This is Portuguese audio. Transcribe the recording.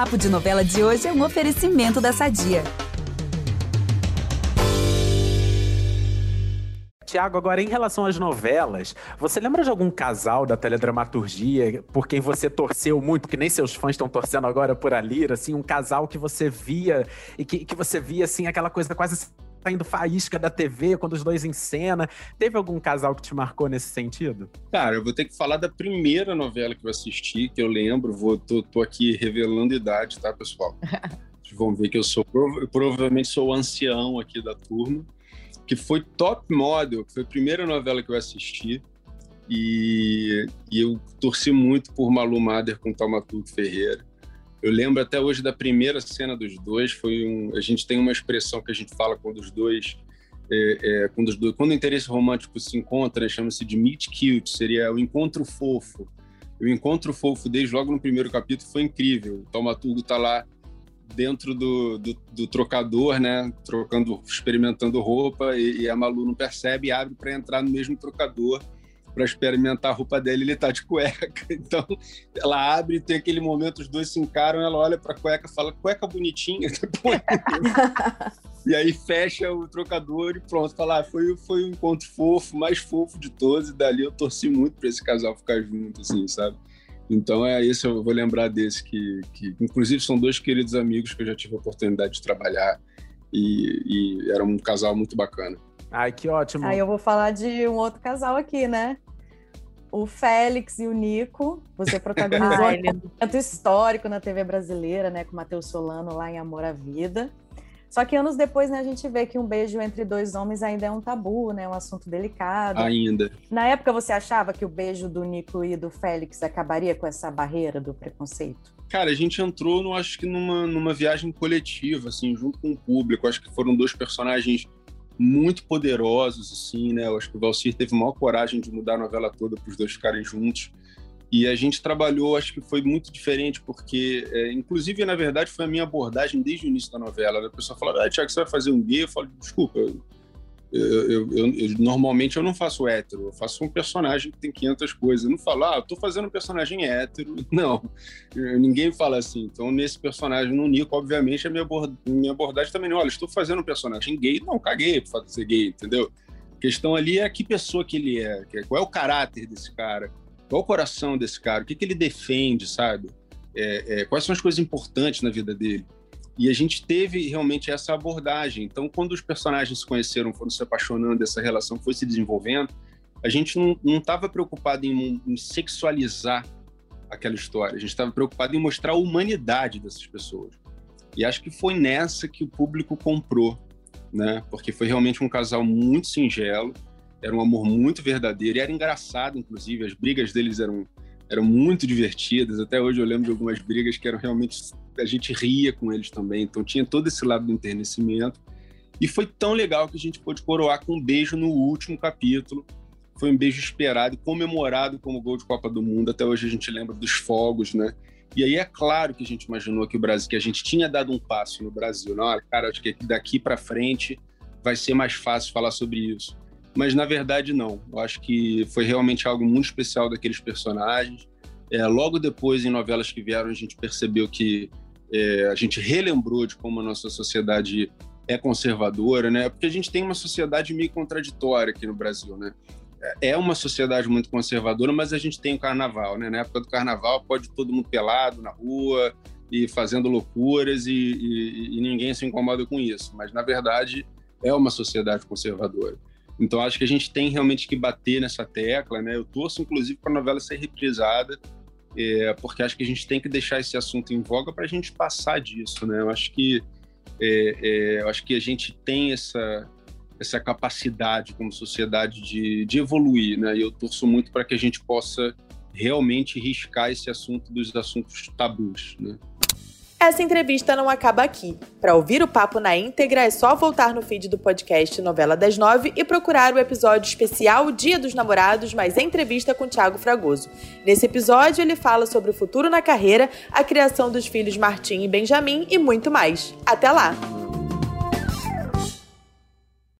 Papo de Novela de hoje é um oferecimento da Sadia. Tiago, agora em relação às novelas, você lembra de algum casal da teledramaturgia por quem você torceu muito, que nem seus fãs estão torcendo agora por ali, assim, um casal que você via e que, que você via, assim, aquela coisa quase saindo faísca da TV quando os dois em cena. Teve algum casal que te marcou nesse sentido? Cara, eu vou ter que falar da primeira novela que eu assisti, que eu lembro, vou, tô, tô aqui revelando idade, tá, pessoal? Vocês vão ver que eu sou, provavelmente sou o ancião aqui da turma que foi Top Model, que foi a primeira novela que eu assisti. E, e eu torci muito por Malu Mader com Taumaturgo Ferreira. Eu lembro até hoje da primeira cena dos dois. Foi um, a gente tem uma expressão que a gente fala quando os dois, é, é, quando os dois, quando o interesse romântico se encontra, chama-se de meet cute, seria o encontro fofo. O encontro fofo desde logo no primeiro capítulo foi incrível. O Taumaturgo está lá dentro do, do, do, trocador, né? Trocando, experimentando roupa e, e a Malu não percebe e abre para entrar no mesmo trocador para experimentar a roupa dele, ele tá de cueca. Então, ela abre e tem aquele momento, os dois se encaram, ela olha para a cueca fala, cueca bonitinha. e aí fecha o trocador e pronto, fala, ah, foi, foi o encontro fofo, mais fofo de todos, e dali eu torci muito para esse casal ficar junto, assim, sabe? Então é esse eu vou lembrar desse que, que inclusive são dois queridos amigos que eu já tive a oportunidade de trabalhar e, e era um casal muito bacana. Ai, que ótimo. Aí eu vou falar de um outro casal aqui, né? O Félix e o Nico. Você protagonizou um momento histórico na TV brasileira, né? Com o Matheus Solano lá em Amor à Vida. Só que anos depois, né, a gente vê que um beijo entre dois homens ainda é um tabu, né? Um assunto delicado. Ainda. Na época, você achava que o beijo do Nico e do Félix acabaria com essa barreira do preconceito? Cara, a gente entrou, no, acho que numa, numa viagem coletiva, assim, junto com o público. Acho que foram dois personagens muito poderosos, assim, né? Eu acho que o Valcir teve maior coragem de mudar a novela toda para os dois ficarem juntos. E a gente trabalhou, acho que foi muito diferente, porque, é, inclusive, na verdade, foi a minha abordagem desde o início da novela. A pessoa fala, ah, Tiago, você vai fazer um gay? Eu falo, desculpa, eu, eu, eu, eu, normalmente eu não faço hétero, eu faço um personagem que tem 500 coisas. Eu não falo, ah, eu tô fazendo um personagem hétero. Não, ninguém fala assim. Então, nesse personagem, no Nico, obviamente, a minha, abord minha abordagem também não, olha, estou fazendo um personagem gay. Não, caguei por fato de ser gay, entendeu? A questão ali é que pessoa que ele é, qual é o caráter desse cara qual o coração desse cara? O que, que ele defende, sabe? É, é, quais são as coisas importantes na vida dele? E a gente teve realmente essa abordagem. Então, quando os personagens se conheceram, foram se apaixonando, essa relação foi se desenvolvendo, a gente não estava preocupado em, em, sexualizar aquela história. A gente estava preocupado em mostrar a humanidade dessas pessoas. E acho que foi nessa que o público comprou, né? Porque foi realmente um casal muito singelo, era um amor muito verdadeiro e era engraçado, inclusive. As brigas deles eram, eram muito divertidas. Até hoje eu lembro de algumas brigas que eram realmente. A gente ria com eles também. Então tinha todo esse lado do enternecimento. E foi tão legal que a gente pôde coroar com um beijo no último capítulo. Foi um beijo esperado e comemorado como gol de Copa do Mundo. Até hoje a gente lembra dos fogos, né? E aí é claro que a gente imaginou que o Brasil, que a gente tinha dado um passo no Brasil. Não, cara, acho que daqui para frente vai ser mais fácil falar sobre isso mas na verdade não. Eu acho que foi realmente algo muito especial daqueles personagens. É, logo depois, em novelas que vieram, a gente percebeu que é, a gente relembrou de como a nossa sociedade é conservadora, né? Porque a gente tem uma sociedade meio contraditória aqui no Brasil, né? É uma sociedade muito conservadora, mas a gente tem o carnaval, né? Na época do carnaval pode todo mundo pelado na rua e fazendo loucuras e, e, e ninguém se incomoda com isso. Mas na verdade é uma sociedade conservadora. Então acho que a gente tem realmente que bater nessa tecla, né? Eu torço inclusive para a novela ser reprisada, é, porque acho que a gente tem que deixar esse assunto em voga para a gente passar disso, né? Eu acho que é, é, eu acho que a gente tem essa essa capacidade como sociedade de, de evoluir, né? E eu torço muito para que a gente possa realmente riscar esse assunto dos assuntos tabus, né? Essa entrevista não acaba aqui. Para ouvir o papo na íntegra, é só voltar no feed do podcast Novela das Nove e procurar o episódio especial Dia dos Namorados, mais entrevista com Tiago Fragoso. Nesse episódio, ele fala sobre o futuro na carreira, a criação dos filhos Martim e Benjamin e muito mais. Até lá!